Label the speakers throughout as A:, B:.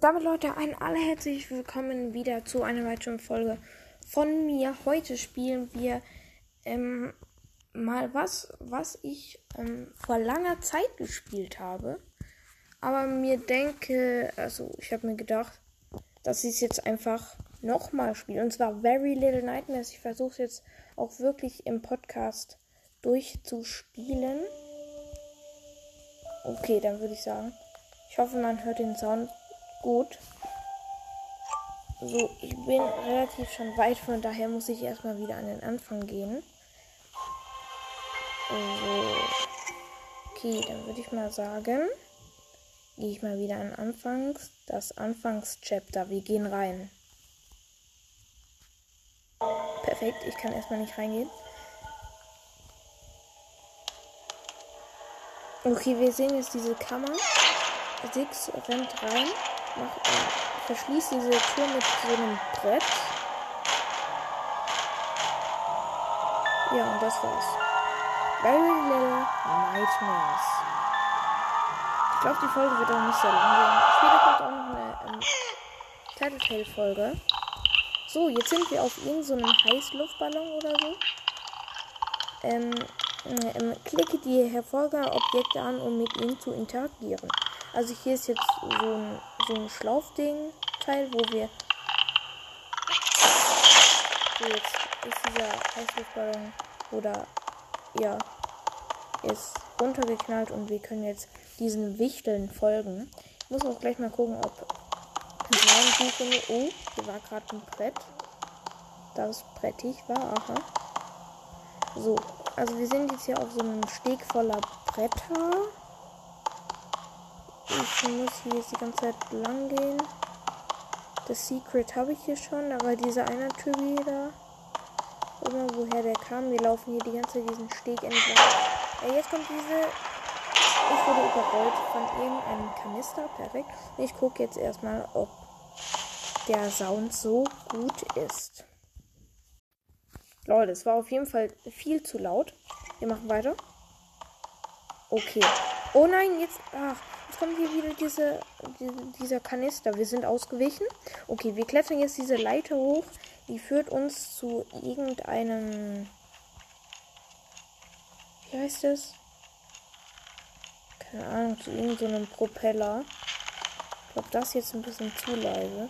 A: damit Leute, ein allerherzlich willkommen wieder zu einer weiteren Folge von mir. Heute spielen wir ähm, mal was, was ich ähm, vor langer Zeit gespielt habe. Aber mir denke, also ich habe mir gedacht, dass ich es jetzt einfach nochmal spiele. Und zwar Very Little Nightmares. Ich versuche es jetzt auch wirklich im Podcast durchzuspielen. Okay, dann würde ich sagen, ich hoffe, man hört den Sound gut. So, ich bin relativ schon weit, von daher muss ich erstmal wieder an den Anfang gehen. So. Okay, dann würde ich mal sagen, gehe ich mal wieder an Anfangs, das Anfangschapter. Wir gehen rein. Perfekt, ich kann erstmal nicht reingehen. Okay, wir sehen jetzt diese Kammer. Six rennt rein äh, verschließ diese Tür mit so einem Brett. Ja, und das war's. Very Little Nightmares. Ich glaube, die Folge wird auch nicht sehr lang gehen. Später kommt auch noch eine ähm, Tattletale-Folge. So, jetzt sind wir auf irgendeinem so Heißluftballon oder so. Ähm, ähm, klicke die Hervorgabeobjekte an, um mit ihnen zu interagieren. Also hier ist jetzt so ein, so ein Schlaufding-Teil, wo wir. So, jetzt ist dieser Heißluftballon oder ja, ist runtergeknallt und wir können jetzt diesen Wichteln folgen. Ich muss auch gleich mal gucken, ob Suche. Oh, hier war gerade ein Brett. Das brettig war, aha. So, also wir sind jetzt hier auf so einem Steg voller Bretter. Ich muss hier jetzt die ganze Zeit lang gehen. Das Secret habe ich hier schon, aber dieser eine Tür wieder. Immer woher der kam. Wir laufen hier die ganze Zeit diesen Steg entlang. Ja, jetzt kommt diese. Ich wurde überrollt von irgendeinem Kanister. Perfekt. Ich gucke jetzt erstmal, ob der Sound so gut ist. Leute, es war auf jeden Fall viel zu laut. Wir machen weiter. Okay. Oh nein, jetzt. Ach, Jetzt hier wieder diese, diese, dieser Kanister. Wir sind ausgewichen. Okay, wir klettern jetzt diese Leiter hoch. Die führt uns zu irgendeinem. Wie heißt es? Keine Ahnung, zu irgendeinem Propeller. Ich glaube, das jetzt ein bisschen zu leise.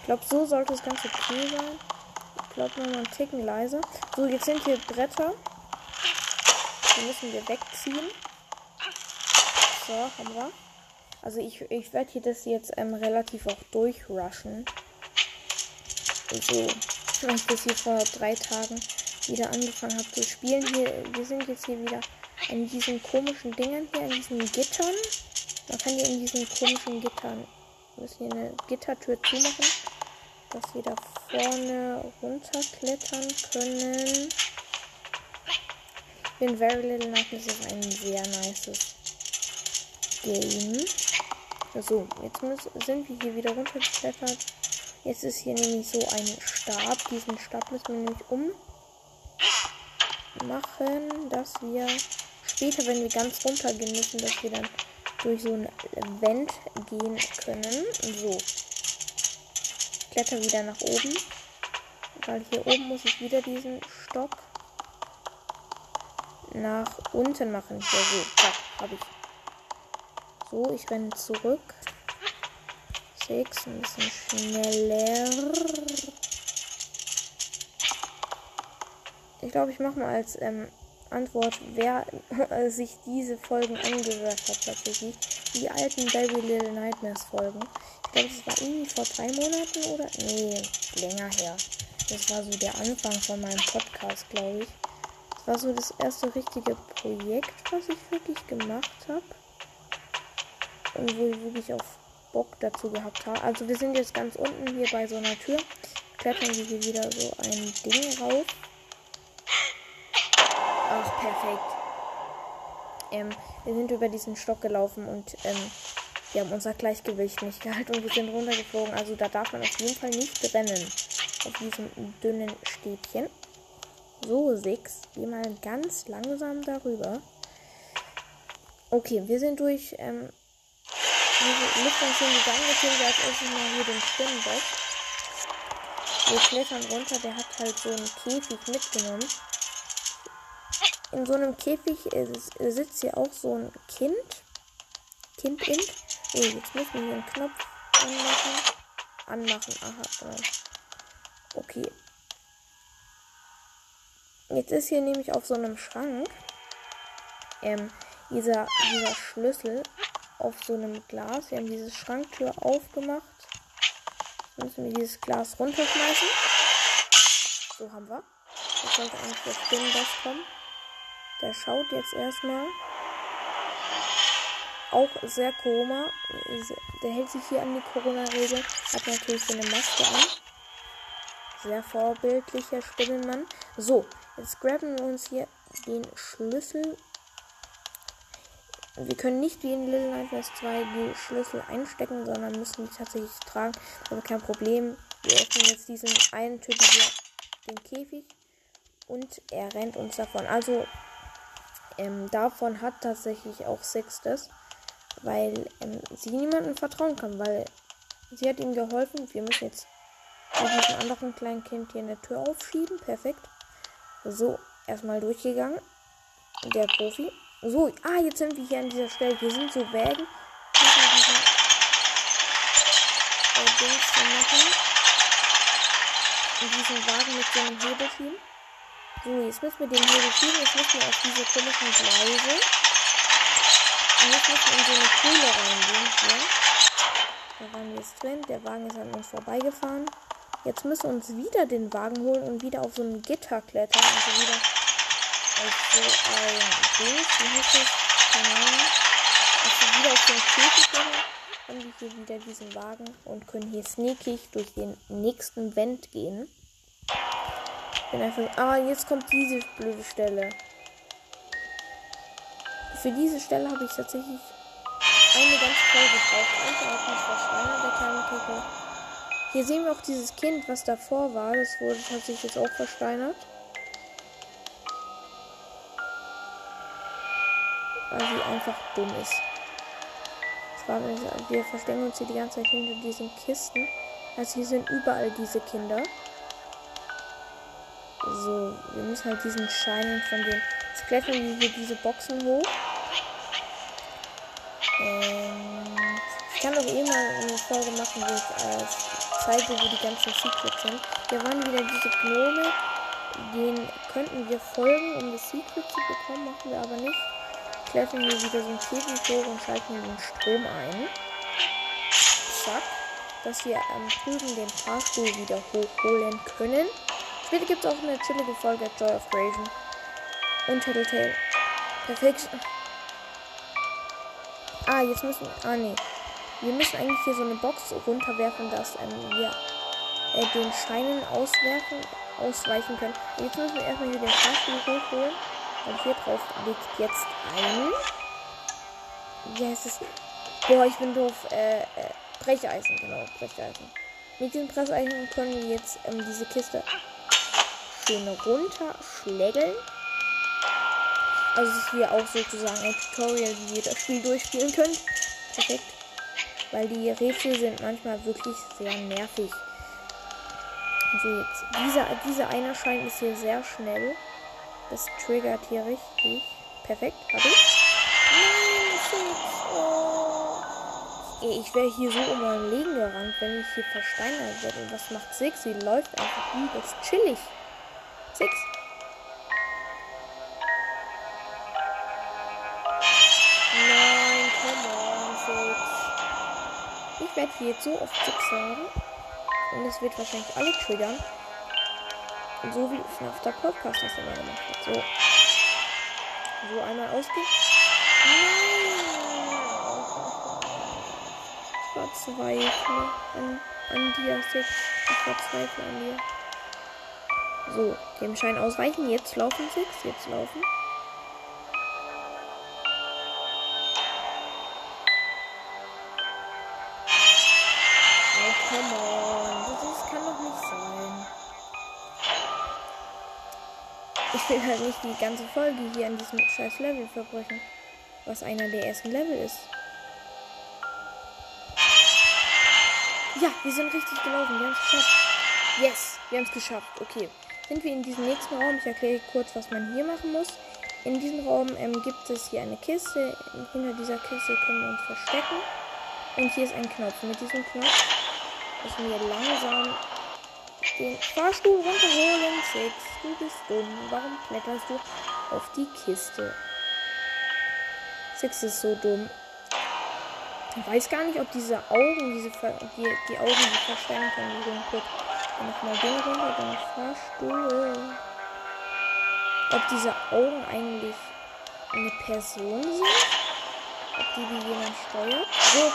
A: Ich glaube, so sollte das Ganze okay sein. Ich glaube, noch mal einen Ticken leiser. So, jetzt sind hier Bretter. Die müssen wir wegziehen. So, haben wir. Also ich, ich werde hier das jetzt ähm, relativ auch durchrushen. Also, weil ich das hier vor drei Tagen wieder angefangen habe zu spielen. Hier, wir sind jetzt hier wieder in diesen komischen Dingen hier, in diesen Gittern. Man kann hier in diesen komischen Gittern, wir müssen hier eine Gittertür zumachen, dass wir da vorne runterklettern können. In Very Little Nightmares ist ein sehr nices Game. So, jetzt müssen, sind wir hier wieder runtergeklettert. Jetzt ist hier nämlich so ein Stab. Diesen Stab müssen wir nämlich ummachen, dass wir später, wenn wir ganz runter gehen müssen, dass wir dann durch so ein Vent gehen können. So. Ich kletter wieder nach oben. Weil hier oben muss ich wieder diesen Stock nach unten machen. Ja, so, da habe ich. So, ich renne zurück. Sechs, ein bisschen schneller. Ich glaube, ich mache mal als ähm, Antwort, wer äh, sich diese Folgen angehört hat, tatsächlich. Die alten Baby Little Nightmares Folgen. Ich glaube, das war irgendwie vor drei Monaten oder? Nee, länger her. Das war so der Anfang von meinem Podcast, glaube ich. Das war so das erste richtige Projekt, was ich wirklich gemacht habe und wo ich wirklich auf Bock dazu gehabt habe. Also wir sind jetzt ganz unten hier bei so einer Tür. Klettern wir hier wieder so ein Ding rauf. Ach, perfekt. Ähm, wir sind über diesen Stock gelaufen und ähm, wir haben unser Gleichgewicht nicht gehalten und wir sind runtergeflogen. Also da darf man auf jeden Fall nicht rennen. Auf diesem dünnen Stäbchen. So, sechs. Geh mal ganz langsam darüber. Okay, wir sind durch ähm, diese Lüftung schon gegangen. Sehen wir als erstes mal hier den Spinnenbock. Wir klettern runter. Der hat halt so einen Käfig mitgenommen. In so einem Käfig sitzt hier auch so ein Kind. Kind in. Oh, jetzt müssen wir hier einen Knopf anmachen. Anmachen. Aha, genau. Okay. Jetzt ist hier nämlich auf so einem Schrank ähm, dieser, dieser Schlüssel auf so einem Glas. Wir haben diese Schranktür aufgemacht. Jetzt müssen wir dieses Glas runterschmeißen. So haben wir. Jetzt sollte eigentlich der Spinnenboss kommen. Der schaut jetzt erstmal. Auch sehr Corona. Der hält sich hier an die Corona-Regel. Hat natürlich so eine Maske an. Sehr vorbildlicher Spinnenmann. So, jetzt graben wir uns hier den Schlüssel wir können nicht wie in Little Nightmares 2 die Schlüssel einstecken, sondern müssen die tatsächlich tragen. Aber kein Problem. Wir öffnen jetzt diesen einen Typen hier, den Käfig. Und er rennt uns davon. Also, ähm, davon hat tatsächlich auch Sixtes. Weil ähm, sie niemandem vertrauen kann. Weil sie hat ihm geholfen. Wir müssen jetzt mit diesem anderen kleinen Kind hier in der Tür aufschieben. Perfekt. So, erstmal durchgegangen. Der Profi. So, ah, jetzt sind wir hier an dieser Stelle. Hier sind so Wägen. Dings. Und diesen Wagen mit so einem Hebel schieben. So, jetzt müssen wir den Hebel schieben. Jetzt müssen wir auf diese komischen Gleise. Und jetzt müssen wir in so eine Kuhle reingehen. Hier. Da waren wir jetzt drin. Der Wagen ist an uns vorbeigefahren. Jetzt müssen wir uns wieder den Wagen holen und wieder auf so ein Gitter klettern. Und so wieder auf so ein Ding, wie heißt das? Keine Ahnung. Also wieder auf den Käfig gehen, haben wir hier wieder diesen Wagen und können hier sneakig durch den nächsten Vent gehen. Bin einfach. Ah, jetzt kommt diese blöde Stelle. Für diese Stelle habe ich tatsächlich eine ganz toll gebraucht. Und auch nicht verschweinet, der kleine Kegel. Hier sehen wir auch dieses Kind, was davor war. Das wurde tatsächlich jetzt auch versteinert. Weil sie einfach dumm ist. Wir verstecken uns hier die ganze Zeit hinter diesen Kisten. Also hier sind überall diese Kinder. So, wir müssen halt diesen Schein von den. Jetzt klettern wir hier diese Boxen hoch. Ähm, ich kann auch eh mal eine Folge machen, wo ich äh, zeige, wo die ganzen Secrets sind. Hier waren wieder diese Gnome. Den könnten wir folgen, um das Secret zu bekommen, machen wir aber nicht klettern wir wieder so ein Käfig und schalten den Strom ein. Zack. Dass wir am drüben den Fahrstuhl wieder hochholen können. Später gibt es auch eine chillige Folge Joy of Creation. Und Tattletale. Perfekt. Ah, jetzt müssen. Ah, nee. Wir müssen eigentlich hier so eine Box runterwerfen, dass ähm, wir äh, den Scheinen auswerfen, ausweichen können. Jetzt müssen wir erstmal hier den Fahrstuhl hochholen. Und hier drauf liegt jetzt ein. Wie heißt es? Boah, ich bin doof. Äh, äh, Brecheisen, genau, Brecheisen. Mit diesem Brecheisen können wir jetzt ähm, diese Kiste schön runterschlägeln. Also es ist hier auch sozusagen ein Tutorial, wie ihr das Spiel durchspielen könnt. Perfekt. Weil die Rätsel sind manchmal wirklich sehr nervig. Also jetzt, dieser, dieser einer Schein ist hier sehr schnell. Das triggert hier richtig. Perfekt, hab ich. Ich wäre hier so um mein Leben gerannt, wenn ich hier versteinert werde. Und was macht Six? Sie läuft einfach übelst chillig. Six. Nein, come on, Six. Ich werde hier jetzt so oft Six sagen. Und es wird wahrscheinlich alle triggern. So wie FNAF der Podcast das immer gemacht hat. So. So einmal ausgehen. Ich verzweifle an, an dir. Ich verzweifle an dir. So, dem Schein ausweichen. Jetzt laufen Six. Jetzt laufen. Oh, come on. Ich will halt nicht die ganze Folge hier an diesem scheiß Level verbrechen. Was einer der ersten Level ist. Ja, wir sind richtig gelaufen. Wir haben es geschafft. Yes, wir haben es geschafft. Okay. Sind wir in diesem nächsten Raum? Ich erkläre kurz, was man hier machen muss. In diesem Raum ähm, gibt es hier eine Kiste. Hinter dieser Kiste können wir uns verstecken. Und hier ist ein Knopf. Mit diesem Knopf müssen wir langsam den Fahrstuhl runterholen. Six, du bist dumm. Warum kletterst du auf die Kiste? Six ist so dumm. Ich weiß gar nicht, ob diese Augen, diese die, die Augen, die verstellen können, die sind kurz. Nochmal den runter, dann Fahrstuhl. Ob diese Augen eigentlich eine Person sind? Ob die wie jemand steuert? So,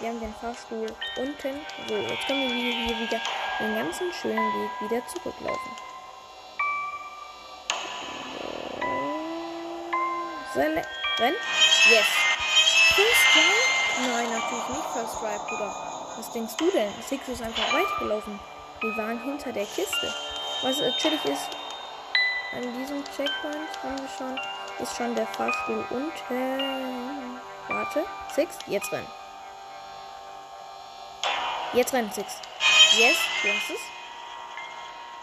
A: wir haben den Fahrstuhl unten. So, jetzt können wir hier wieder den ganzen schönen Weg wieder zurücklaufen. So, renn. Yes. First Drive? Nein, natürlich nicht First Drive, Bruder. Was denkst du denn? Six ist einfach weitergelaufen. Wir waren hinter der Kiste. Was natürlich ist, an diesem Checkpoint haben wir schon, ist schon der Fahrstuhl unten. Warte, Six, jetzt rennen. Jetzt rennt Six. Yes, du hast es.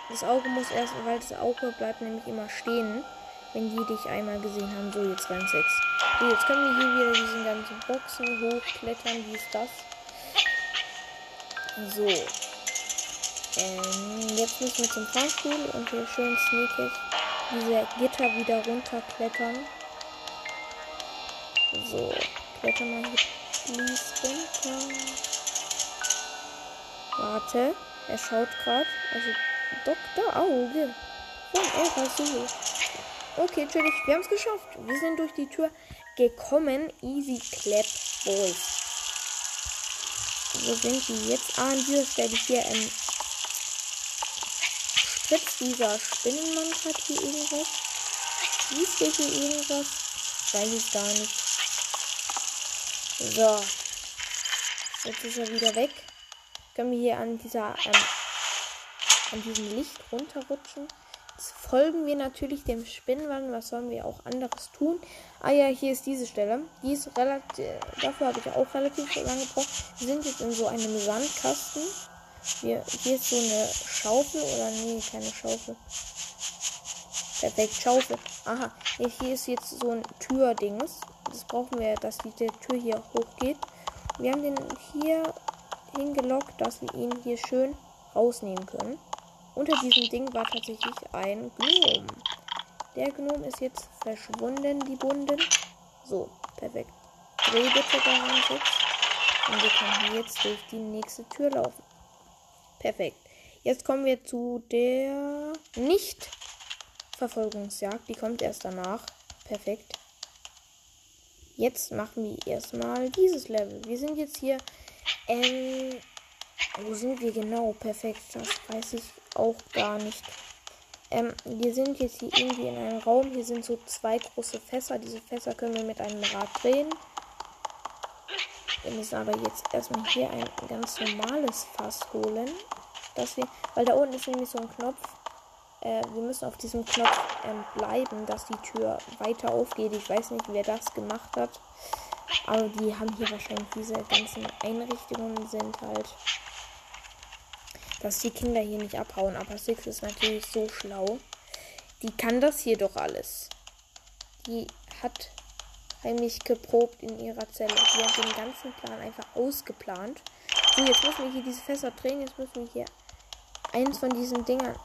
A: Das Auge muss erst, weil das Auge bleibt nämlich immer stehen, wenn die dich einmal gesehen haben. So, jetzt rennt Six. So, jetzt können wir hier wieder diesen ganzen Boxen hochklettern. Wie ist das? So. Ähm, jetzt müssen wir zum Fahrstuhl und hier schön sneakig diese Gitter wieder runterklettern. So, klettern wir hier runter. Warte, er schaut gerade. Also, Dr. Auge von El Rasul. Okay, natürlich, wir haben es geschafft. Wir sind durch die Tür gekommen. Easy Clap Boys. Wo sind die jetzt? Ah, an dieser Stelle hier ähm, spritzt dieser Spinnenmann hat hier irgendwas. Siehst du hier irgendwas? Weiß ich gar nicht. So. Jetzt ist er wieder weg. Können wir hier an dieser ähm, an diesem Licht runterrutschen. Jetzt folgen wir natürlich dem Spinnenmann. Was sollen wir auch anderes tun? Ah ja, hier ist diese Stelle. Die ist relativ. Dafür habe ich auch relativ lange gebraucht. Wir sind jetzt in so einem Sandkasten. Hier, hier ist so eine Schaufel oder nee, keine Schaufel. Perfekt, Schaufel. Aha, hier ist jetzt so ein Türdings. Das brauchen wir, dass die Tür hier hochgeht. Wir haben den hier hingelockt, dass wir ihn hier schön rausnehmen können. Unter diesem Ding war tatsächlich ein Gnom. Der Gnom ist jetzt verschwunden, die Bunden. So, perfekt. Dreh bitte daran jetzt. Und wir können jetzt durch die nächste Tür laufen. Perfekt. Jetzt kommen wir zu der Nicht-Verfolgungsjagd. Die kommt erst danach. Perfekt. Jetzt machen wir erstmal dieses Level. Wir sind jetzt hier. Ähm, wo sind wir genau? Perfekt. Das weiß ich auch gar nicht. Ähm, wir sind jetzt hier irgendwie in einem Raum. Hier sind so zwei große Fässer. Diese Fässer können wir mit einem Rad drehen. Wir müssen aber jetzt erstmal hier ein ganz normales Fass holen. Dass wir, weil da unten ist nämlich so ein Knopf. Äh, wir müssen auf diesem Knopf ähm, bleiben, dass die Tür weiter aufgeht. Ich weiß nicht, wer das gemacht hat. Aber die haben hier wahrscheinlich diese ganzen Einrichtungen sind halt, dass die Kinder hier nicht abhauen. Aber Six ist natürlich so schlau. Die kann das hier doch alles. Die hat heimlich geprobt in ihrer Zelle. Die hat den ganzen Plan einfach ausgeplant. So, jetzt müssen wir hier diese Fässer drehen. Jetzt müssen wir hier eins von diesen Dingern.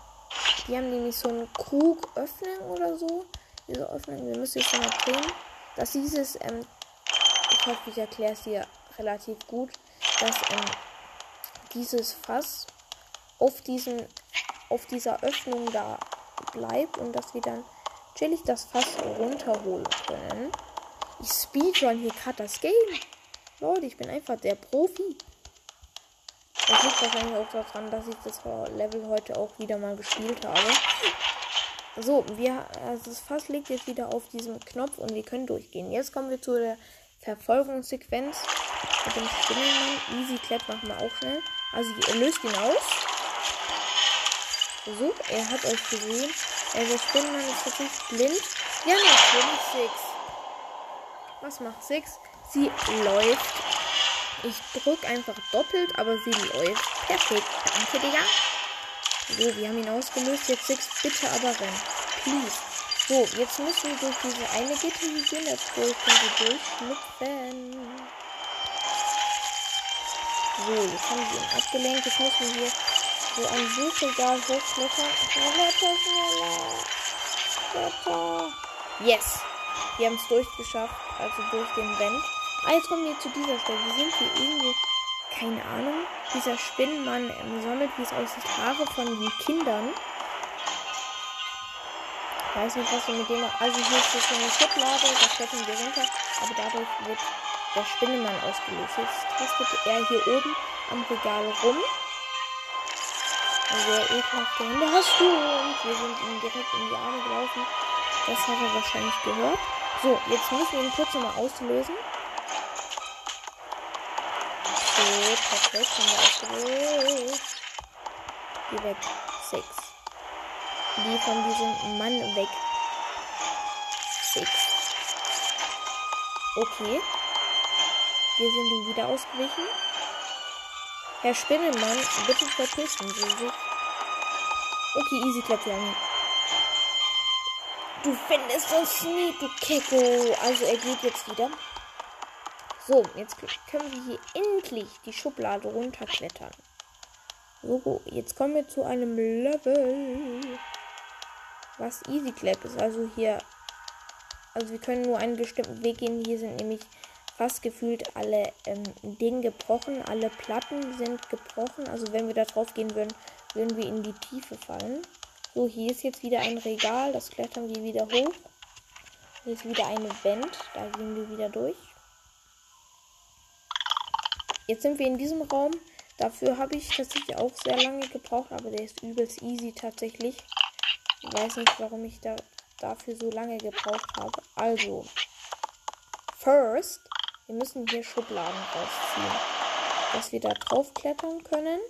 A: Die haben nämlich so einen Krug öffnen oder so. Diese Öffnung, wir müssen jetzt mal drehen. Dass dieses, ähm, ich hoffe, ich erkläre es hier relativ gut, dass ähm, dieses Fass auf diesen, auf dieser Öffnung da bleibt und dass wir dann chillig das Fass runterholen können. Ich speedrun hier gerade das Game. Leute, ich bin einfach der Profi. Das liegt wahrscheinlich auch daran, dass ich das Level heute auch wieder mal gespielt habe. So, wir, also das Fass liegt jetzt wieder auf diesem Knopf und wir können durchgehen. Jetzt kommen wir zu der Verfolgungssequenz mit dem Spinnenmann. Easy Clap machen wir auch schnell. Also ihr löst ihn aus. So, er hat euch gesehen. Also der Spinnenmann ist wirklich blind. Ja, natürlich Six. Was macht Six? Sie läuft Ich drücke einfach doppelt, aber sie läuft. Perfekt. Danke, Digga. So, wir haben ihn ausgelöst. Jetzt Six, bitte aber rennen. Please. So, jetzt müssen wir durch diese eine Gitter hier gehen. Jetzt durch können wir durchschlüpfen. So, jetzt haben wir ihn abgelenkt. Jetzt müssen wir hier so ein Buchregal hochklettern. Kletter schneller. Kletter. Yes. Wir haben es durchgeschafft. Also durch den Vent. Ah, jetzt kommen wir zu dieser Stelle. Wir sind hier irgendwo, keine Ahnung. Dieser Spinnenmann ähm, sammelt, wie es aussieht, Haare von den Kindern. Weiß nicht, was wir mit dem. Also hier ist so eine Schublade, da klettern wir runter. Aber dadurch wird der Spinnenmann ausgelöst. Jetzt tastet er hier oben am Regal rum. Sehr ekelhafte Hände hast du. Und wir sind ihm direkt in die Arme gelaufen. Das hat er wahrscheinlich gehört. So, jetzt müssen wir ihn kurz nochmal auslösen. So, perfekt. Haben wir ausgelöst. Geh weg. Six. Die von diesem Mann weg. Six. Okay. Wir sind ihm wieder ausgewichen. Herr Spinnenmann, bitte verpissen Sie sich. Okay, easy klappt. Du findest das nie, du Kecko. Also er geht jetzt wieder. So, jetzt können wir hier endlich die Schublade runterklettern. So, jetzt kommen wir zu einem Level, was Easy Clap ist. Also hier, also wir können nur einen bestimmten Weg gehen. Hier sind nämlich fast gefühlt alle ähm, Dinge gebrochen. Alle Platten sind gebrochen. Also wenn wir da drauf gehen würden, würden wir in die Tiefe fallen. So, hier ist jetzt wieder ein Regal. Das klettern wir wieder hoch. Hier ist wieder eine Wand. Da gehen wir wieder durch. Jetzt sind wir in diesem Raum. Dafür habe ich tatsächlich auch sehr lange gebraucht, aber der ist übelst easy tatsächlich. Ich weiß nicht, warum ich da dafür so lange gebraucht habe. Also, first, wir müssen hier Schubladen rausziehen, dass wir da drauf klettern können.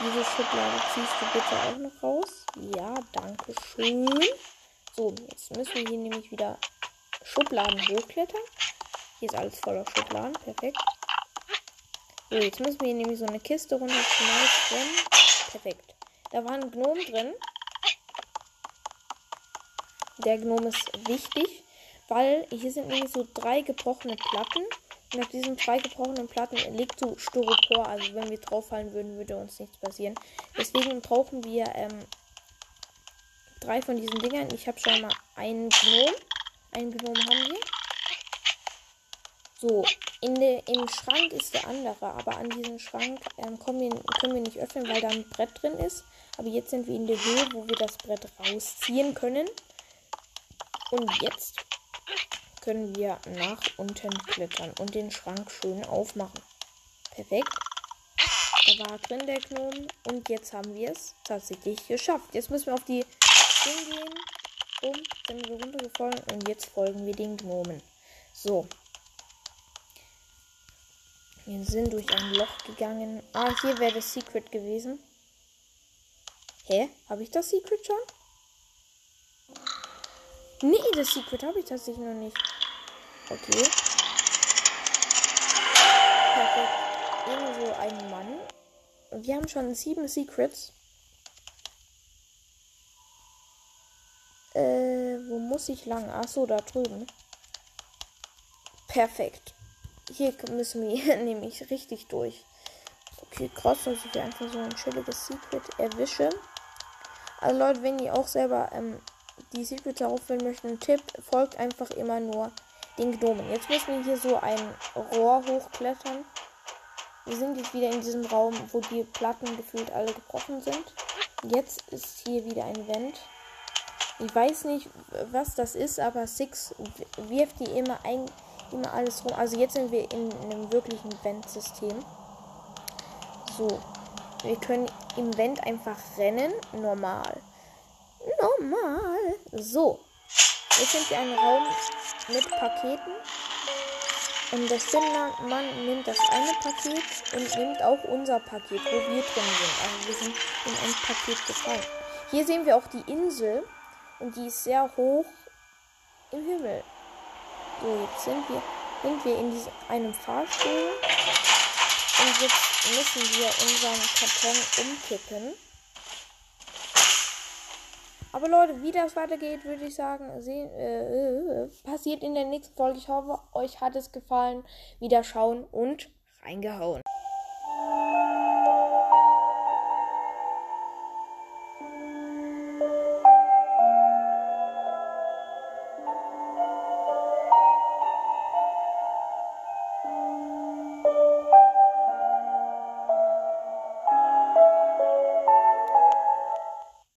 A: Diese Schublade ziehst du bitte auch noch raus. Ja, danke schön. So, jetzt müssen wir hier nämlich wieder Schubladen hochklettern. Hier ist alles voller Schubladen. Perfekt. So, jetzt müssen wir hier nämlich so eine Kiste runterschmeißen. Perfekt. Da war ein Gnom drin. Der Gnom ist wichtig, weil hier sind nämlich so drei gebrochene Platten. Und auf diesen drei gebrochenen Platten liegt so Styropor. Also wenn wir drauf fallen würden, würde uns nichts passieren. Deswegen brauchen wir ähm, drei von diesen Dingern. Ich habe schon mal einen Gnom. Einen Gnom haben wir. So, in de, im Schrank ist der andere, aber an diesen Schrank ähm, wir, können wir nicht öffnen, weil da ein Brett drin ist. Aber jetzt sind wir in der Höhe, wo wir das Brett rausziehen können. Und jetzt können wir nach unten klettern und den Schrank schön aufmachen. Perfekt. Da war drin der Gnome und jetzt haben wir es tatsächlich geschafft. Jetzt müssen wir auf die Ding gehen. Bumm, sind wir runtergefallen und jetzt folgen wir den Gnomen. So, wir sind durch ein Loch gegangen. Ah, hier wäre das Secret gewesen. Hä? Habe ich das Secret schon? Nee, das Secret habe ich tatsächlich noch nicht. Okay. Perfekt. Irgendwo ein Mann. Wir haben schon sieben Secrets. Äh, wo muss ich lang? Achso, da drüben. Perfekt. Hier müssen wir nämlich richtig durch. Okay, krass, dass ich hier einfach so ein chilliges Secret erwische. Also Leute, wenn ihr auch selber ähm, die Secrets herausfinden möchten, Tipp, folgt einfach immer nur den Gnomen. Jetzt müssen wir hier so ein Rohr hochklettern. Wir sind jetzt wieder in diesem Raum, wo die Platten gefühlt alle gebrochen sind. Jetzt ist hier wieder ein Vent. Ich weiß nicht, was das ist, aber Six wirft die immer ein immer alles rum. Also jetzt sind wir in, einem wirklichen Vent-System. So. Wir können im Vent einfach rennen. Normal. Normal. So. Jetzt sind wir ein Raum mit Paketen. Und der Spinnenmann nimmt das eine Paket und nimmt auch unser Paket, wo wir drin sind. Also wir sind in ein Paket gefallen. Hier sehen wir auch die Insel. Und die ist sehr hoch im Himmel. So, jetzt sind wir sind wir in diesem, einem Fahrstuhl. Und jetzt müssen wir unseren Karton umkippen. Aber Leute, wie das weitergeht, würde ich sagen, sehen, äh, äh, passiert in der nächsten Folge. Ich hoffe, euch hat es gefallen. Wieder schauen und reingehauen.